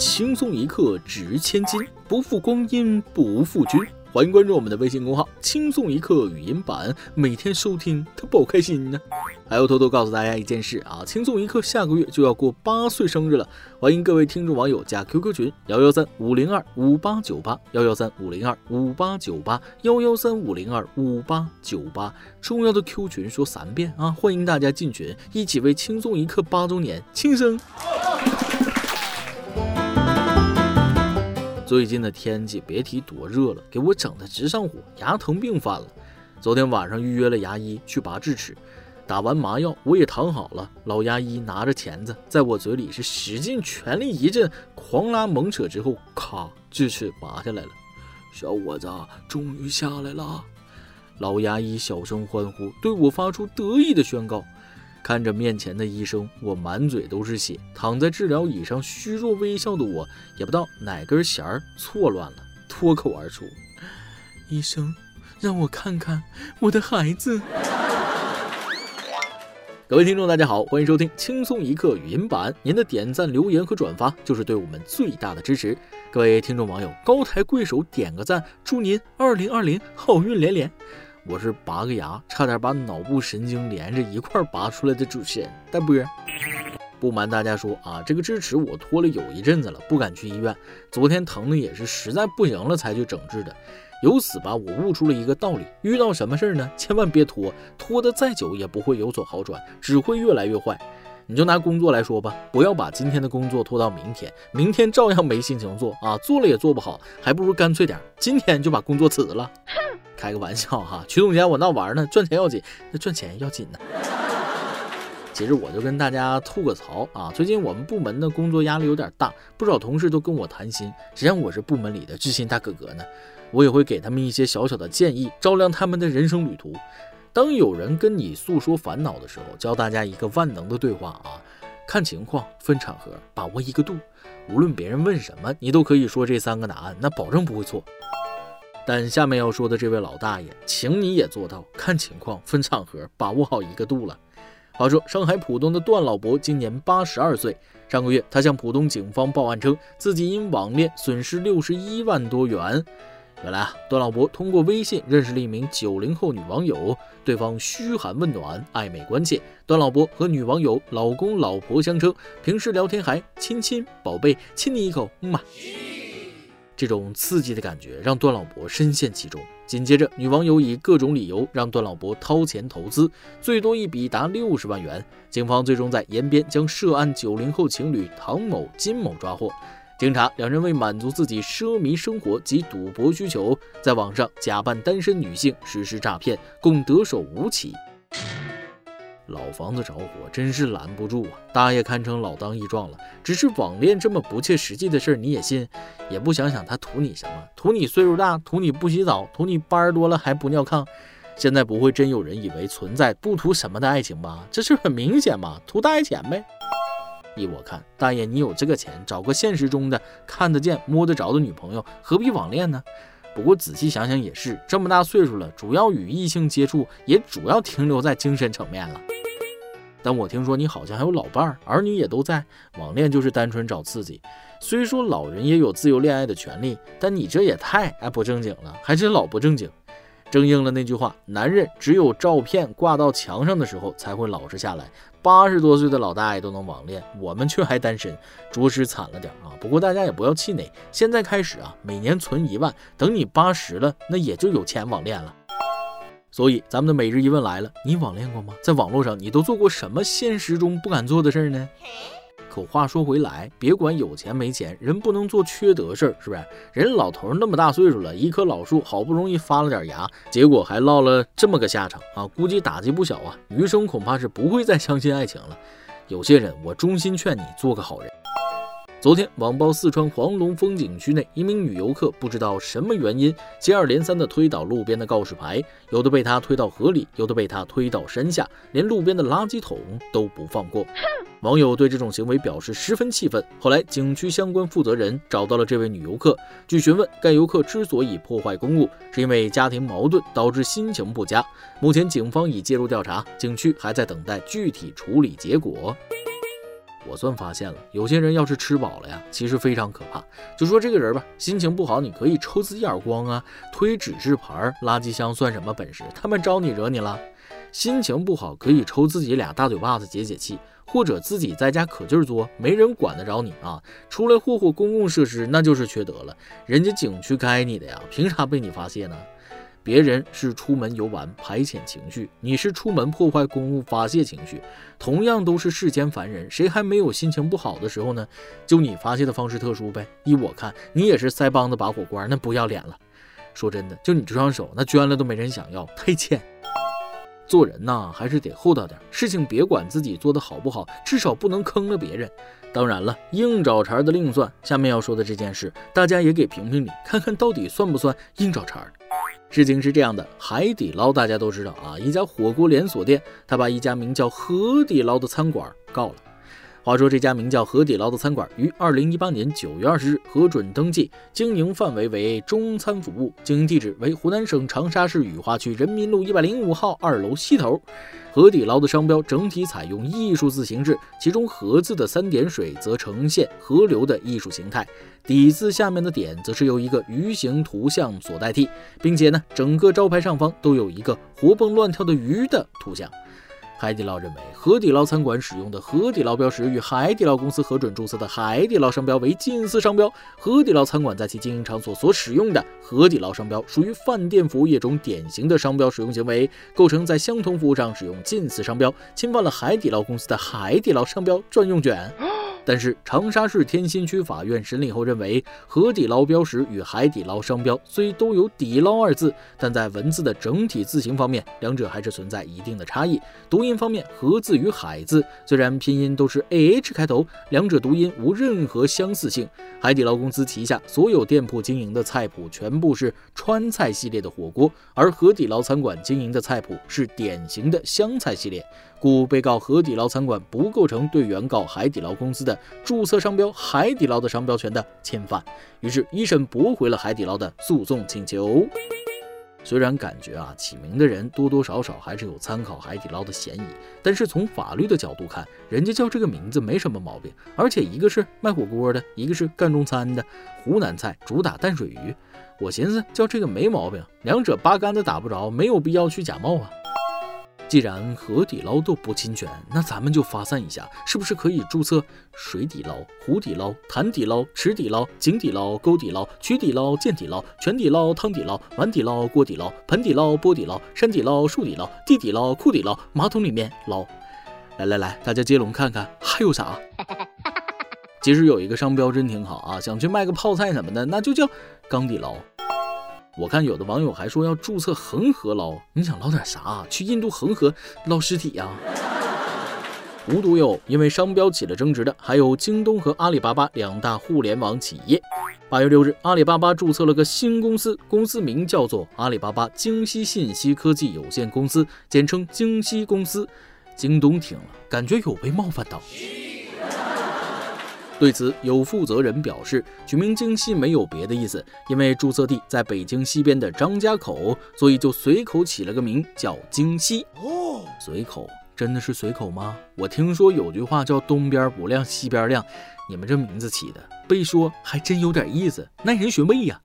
轻松一刻值千金，不负光阴不负君。欢迎关注我们的微信公号“轻松一刻语音版”，每天收听，他不开心呢。还要偷偷告诉大家一件事啊，轻松一刻下个月就要过八岁生日了，欢迎各位听众网友加 QQ 群幺幺三五零二五八九八幺幺三五零二五八九八幺幺三五零二五八九八，重要的 Q 群说三遍啊！欢迎大家进群，一起为轻松一刻八周年庆生。最近的天气别提多热了，给我整的直上火，牙疼病犯了。昨天晚上预约了牙医去拔智齿，打完麻药我也躺好了，老牙医拿着钳子在我嘴里是使劲全力一阵狂拉猛扯之后，咔，智齿拔下来了。小伙子终于下来了，老牙医小声欢呼，对我发出得意的宣告。看着面前的医生，我满嘴都是血，躺在治疗椅上虚弱微笑的我，也不知道哪根弦儿错乱了，脱口而出：“医生，让我看看我的孩子。”各位听众，大家好，欢迎收听轻松一刻语音版。您的点赞、留言和转发就是对我们最大的支持。各位听众网友，高抬贵手，点个赞，祝您二零二零好运连连。我是拔个牙，差点把脑部神经连着一块拔出来的主持人大波。不瞒大家说啊，这个智齿我拖了有一阵子了，不敢去医院。昨天疼的也是实在不行了才去整治的。由此吧，我悟出了一个道理：遇到什么事儿呢，千万别拖，拖得再久也不会有所好转，只会越来越坏。你就拿工作来说吧，不要把今天的工作拖到明天，明天照样没心情做啊，做了也做不好，还不如干脆点，今天就把工作辞了。开个玩笑哈，曲总监，我闹玩呢，赚钱要紧，那赚钱要紧呢。其实我就跟大家吐个槽啊，最近我们部门的工作压力有点大，不少同事都跟我谈心，实际上我是部门里的知心大哥哥呢，我也会给他们一些小小的建议，照亮他们的人生旅途。当有人跟你诉说烦恼的时候，教大家一个万能的对话啊，看情况，分场合，把握一个度，无论别人问什么，你都可以说这三个答案，那保证不会错。但下面要说的这位老大爷，请你也做到看情况、分场合、把握好一个度了。话说，上海浦东的段老伯今年八十二岁，上个月他向浦东警方报案称，自己因网恋损失六十一万多元。原来啊，段老伯通过微信认识了一名九零后女网友，对方嘘寒问暖，暧昧关切。段老伯和女网友老公老婆相称，平时聊天还亲亲宝贝，亲你一口，嗯嘛。这种刺激的感觉让段老伯深陷其中。紧接着，女网友以各种理由让段老伯掏钱投资，最多一笔达六十万元。警方最终在延边将涉案九零后情侣唐某、金某抓获。经查，两人为满足自己奢靡生活及赌博需求，在网上假扮单身女性实施诈骗，共得手五起。老房子着火真是拦不住啊！大爷堪称老当益壮了。只是网恋这么不切实际的事儿你也信？也不想想他图你什么？图你岁数大？图你不洗澡？图你班儿多了还不尿炕？现在不会真有人以为存在不图什么的爱情吧？这是很明显嘛，图大爷钱呗。依我看，大爷你有这个钱，找个现实中的看得见摸得着的女朋友，何必网恋呢？不过仔细想想也是，这么大岁数了，主要与异性接触也主要停留在精神层面了。但我听说你好像还有老伴儿，儿女也都在，网恋就是单纯找刺激。虽说老人也有自由恋爱的权利，但你这也太爱不正经了，还是老不正经。正应了那句话，男人只有照片挂到墙上的时候才会老实下来。八十多岁的老大爷都能网恋，我们却还单身，着实惨了点啊。不过大家也不要气馁，现在开始啊，每年存一万，等你八十了，那也就有钱网恋了。所以，咱们的每日一问来了：你网恋过吗？在网络上，你都做过什么现实中不敢做的事儿呢？可话说回来，别管有钱没钱，人不能做缺德事儿，是不是？人老头那么大岁数了，一棵老树好不容易发了点芽，结果还落了这么个下场啊！估计打击不小啊，余生恐怕是不会再相信爱情了。有些人，我衷心劝你做个好人。昨天，网曝四川黄龙风景区内一名女游客不知道什么原因，接二连三地推倒路边的告示牌，有的被她推到河里，有的被她推到山下，连路边的垃圾桶都不放过。网友对这种行为表示十分气愤。后来，景区相关负责人找到了这位女游客。据询问，该游客之所以破坏公物，是因为家庭矛盾导致心情不佳。目前，警方已介入调查，景区还在等待具体处理结果。我算发现了，有些人要是吃饱了呀，其实非常可怕。就说这个人吧，心情不好，你可以抽自己耳光啊，推指示牌、垃圾箱算什么本事？他们招你惹你了？心情不好可以抽自己俩大嘴巴子解解气，或者自己在家可劲儿作，没人管得着你啊！出来霍霍公共设施那就是缺德了，人家景区该你的呀，凭啥被你发泄呢？别人是出门游玩排遣情绪，你是出门破坏公物发泄情绪。同样都是世间凡人，谁还没有心情不好的时候呢？就你发泄的方式特殊呗。依我看，你也是腮帮子拔火罐，那不要脸了。说真的，就你这双手，那捐了都没人想要，太欠。做人呐，还是得厚道点，事情别管自己做的好不好，至少不能坑了别人。当然了，硬找茬的另算。下面要说的这件事，大家也给评评理，看看到底算不算硬找茬。事情是这样的，海底捞大家都知道啊，一家火锅连锁店，他把一家名叫河底捞的餐馆告了。话说，这家名叫河底捞的餐馆于二零一八年九月二十日核准登记，经营范围为中餐服务，经营地址为湖南省长沙市雨花区人民路一百零五号二楼西头。河底捞的商标整体采用艺术字形制，其中“河”字的三点水则呈现河流的艺术形态，底字下面的点则是由一个鱼形图像所代替，并且呢，整个招牌上方都有一个活蹦乱跳的鱼的图像。海底捞认为，海底捞餐馆使用的海底捞标识与海底捞公司核准注册的海底捞商标为近似商标。海底捞餐馆在其经营场所所使用的海底捞商标，属于饭店服务业中典型的商标使用行为，构成在相同服务上使用近似商标，侵犯了海底捞公司的海底捞商标专用权。但是长沙市天心区法院审理后认为，河底捞标识与海底捞商标虽都有“底捞”二字，但在文字的整体字形方面，两者还是存在一定的差异。读音方面，“河”字与“海”字虽然拼音都是 a h 开头，两者读音无任何相似性。海底捞公司旗下所有店铺经营的菜谱全部是川菜系列的火锅，而河底捞餐馆经营的菜谱是典型的湘菜系列。故被告河底捞餐馆不构成对原告海底捞公司的注册商标“海底捞”的商标权的侵犯，于是，一审驳回了海底捞的诉讼请求。虽然感觉啊，起名的人多多少少还是有参考海底捞的嫌疑，但是从法律的角度看，人家叫这个名字没什么毛病，而且一个是卖火锅的，一个是干中餐的，湖南菜主打淡水鱼，我寻思叫这个没毛病，两者八竿子打不着，没有必要去假冒啊。既然河底捞都不侵权，那咱们就发散一下，是不是可以注册水底捞、湖底捞、潭底捞、池底捞、井底捞、沟底捞、渠底捞、涧底捞、泉底捞、汤底捞、碗底捞、锅底捞、盆底捞、钵底捞、山底捞、树底捞、地底捞、库底捞、马桶里面捞？来来来，大家接龙看看还有啥？其实有一个商标真挺好啊，想去卖个泡菜什么的，那就叫缸底捞。我看有的网友还说要注册恒河捞，你想捞点啥？去印度恒河捞尸体呀？无独有，因为商标起了争执的，还有京东和阿里巴巴两大互联网企业。八月六日，阿里巴巴注册了个新公司，公司名叫做阿里巴巴京西信息科技有限公司，简称京西公司。京东听了，感觉有被冒犯到。对此，有负责人表示，取名京西没有别的意思，因为注册地在北京西边的张家口，所以就随口起了个名叫京西。哦，随口真的是随口吗？我听说有句话叫东边不亮西边亮，你们这名字起的，被说还真有点意思，耐人寻味呀。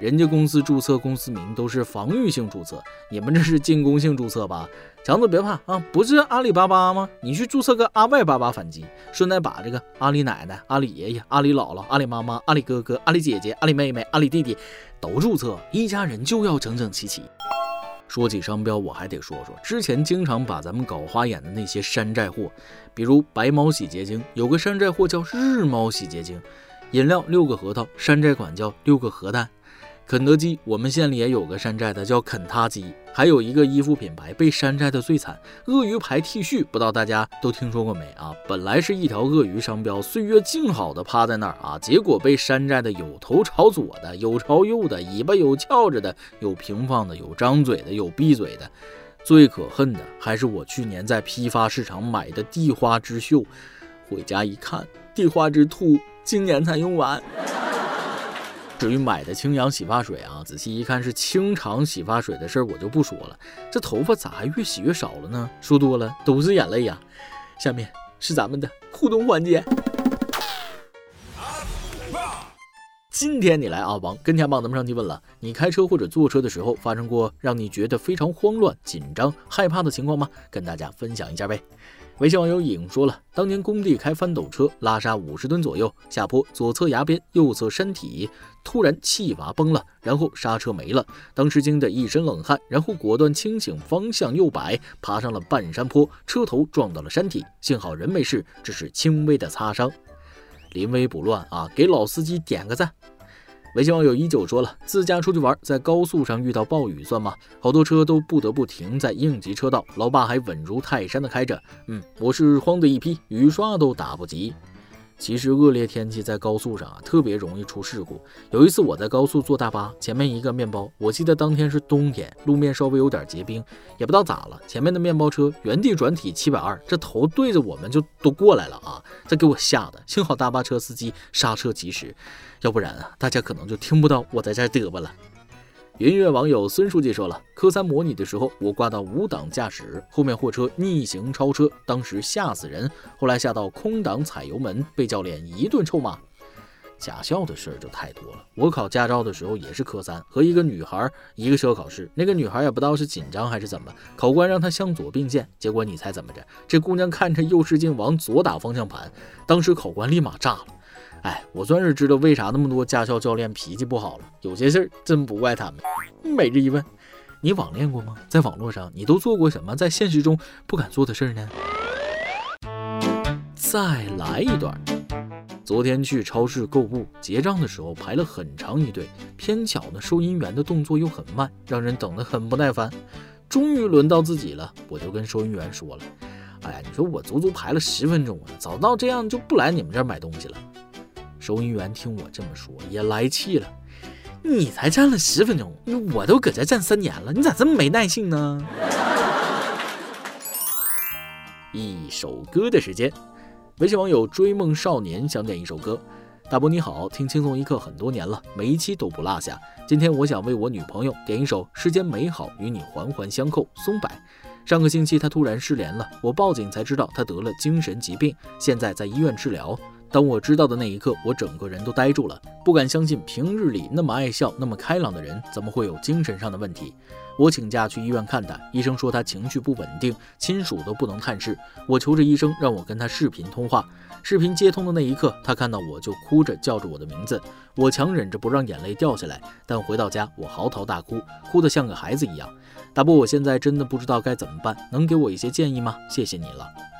人家公司注册公司名都是防御性注册，你们这是进攻性注册吧？强子别怕啊，不是阿里巴巴吗？你去注册个阿外巴巴反击，顺带把这个阿里奶奶、阿里爷爷、阿里姥姥、阿里妈妈、阿里哥哥、阿里姐姐、阿里妹妹、阿里弟弟都注册，一家人就要整整齐齐。说起商标，我还得说说之前经常把咱们搞花眼的那些山寨货，比如白猫洗洁精，有个山寨货叫日猫洗洁精；饮料六个核桃，山寨款叫六个核弹。肯德基，我们县里也有个山寨的，叫肯塔基。还有一个衣服品牌被山寨的最惨，鳄鱼牌 T 恤，不知道大家都听说过没啊？本来是一条鳄鱼商标，岁月静好的趴在那儿啊，结果被山寨的有头朝左的，有朝右的，尾巴有翘着的，有平放的，有张嘴的，有闭嘴的。最可恨的还是我去年在批发市场买的地花之秀，回家一看，地花之兔今年才用完。至于买的清扬洗发水啊，仔细一看是清肠洗发水的事儿，我就不说了。这头发咋还越洗越少了呢？说多了都是眼泪呀。下面是咱们的互动环节。今天你来阿王跟前，帮，咱们上期问了，你开车或者坐车的时候发生过让你觉得非常慌乱、紧张、害怕的情况吗？跟大家分享一下呗。微信网友影说了，当年工地开翻斗车拉沙五十吨左右，下坡左侧崖边、右侧山体突然气阀崩了，然后刹车没了，当时惊得一身冷汗，然后果断清醒方向右摆，爬上了半山坡，车头撞到了山体，幸好人没事，只是轻微的擦伤。临危不乱啊，给老司机点个赞。微信网友依旧说了，自驾出去玩，在高速上遇到暴雨算吗？好多车都不得不停在应急车道，老爸还稳如泰山的开着。嗯，我是慌的一批，雨刷都打不及。其实恶劣天气在高速上啊，特别容易出事故。有一次我在高速坐大巴，前面一个面包，我记得当天是冬天，路面稍微有点结冰，也不知道咋了，前面的面包车原地转体七百二，这头对着我们就都过来了啊！这给我吓的，幸好大巴车司机刹车及时，要不然啊，大家可能就听不到我在这嘚吧了。云悦网友孙书记说了，科三模拟的时候，我挂到五档驾驶，后面货车逆行超车，当时吓死人。后来下到空档踩油门，被教练一顿臭骂。驾校的事儿就太多了。我考驾照的时候也是科三，和一个女孩一个车考试，那个女孩也不知道是紧张还是怎么，考官让她向左并线，结果你猜怎么着？这姑娘看着右视镜往左打方向盘，当时考官立马炸了。哎，我算是知道为啥那么多驾校教练脾气不好了。有些事儿真不怪他们。每日一问，你网恋过吗？在网络上你都做过什么在现实中不敢做的事儿呢？再来一段。昨天去超市购物，结账的时候排了很长一队，偏巧呢收银员的动作又很慢，让人等得很不耐烦。终于轮到自己了，我就跟收银员说了：“哎呀，你说我足足排了十分钟啊，早到这样就不来你们这儿买东西了。”收银员听我这么说，也来气了。你才站了十分钟，我都搁这站三年了，你咋这么没耐性呢？一首歌的时间，微信网友追梦少年想点一首歌。大伯你好，听轻松一刻很多年了，每一期都不落下。今天我想为我女朋友点一首《世间美好与你环环相扣》，松柏。上个星期她突然失联了，我报警才知道她得了精神疾病，现在在医院治疗。当我知道的那一刻，我整个人都呆住了，不敢相信平日里那么爱笑、那么开朗的人，怎么会有精神上的问题？我请假去医院看他，医生说他情绪不稳定，亲属都不能探视。我求着医生让我跟他视频通话。视频接通的那一刻，他看到我就哭着叫着我的名字，我强忍着不让眼泪掉下来。但回到家，我嚎啕大哭，哭得像个孩子一样。大伯，我现在真的不知道该怎么办，能给我一些建议吗？谢谢你了。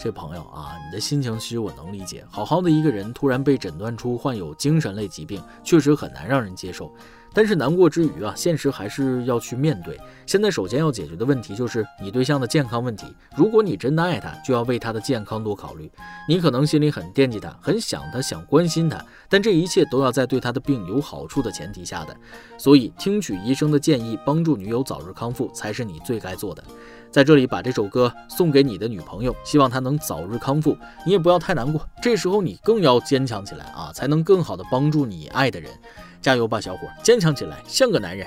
这朋友啊，你的心情其实我能理解。好好的一个人突然被诊断出患有精神类疾病，确实很难让人接受。但是难过之余啊，现实还是要去面对。现在首先要解决的问题就是你对象的健康问题。如果你真的爱他，就要为他的健康多考虑。你可能心里很惦记他，很想他，想关心他，但这一切都要在对他的病有好处的前提下的。所以，听取医生的建议，帮助女友早日康复，才是你最该做的。在这里，把这首歌送给你的女朋友，希望她能早日康复。你也不要太难过，这时候你更要坚强起来啊，才能更好的帮助你爱的人。加油吧，小伙，坚强起来，像个男人。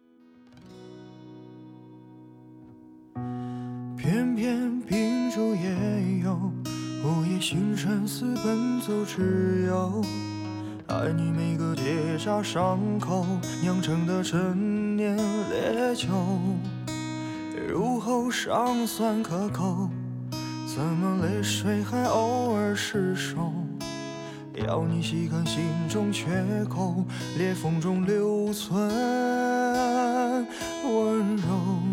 星辰似奔走之友，爱你每个结痂伤口酿成的陈年烈酒，入喉尚算可口，怎么泪水还偶尔失守？要你细看心中缺口，裂缝中留存温柔。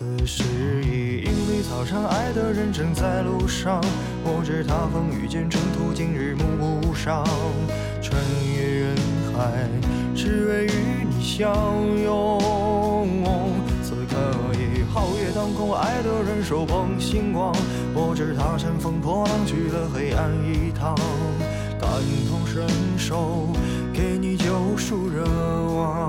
此时已莺飞草长，爱的人正在路上。我知他风雨兼程途，今日暮不赏。穿越人海，只为与你相拥。此刻已皓月当空，爱的人手捧星光。我知他乘风破浪，去了黑暗一趟。感同身受。给你救赎热望。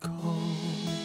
口。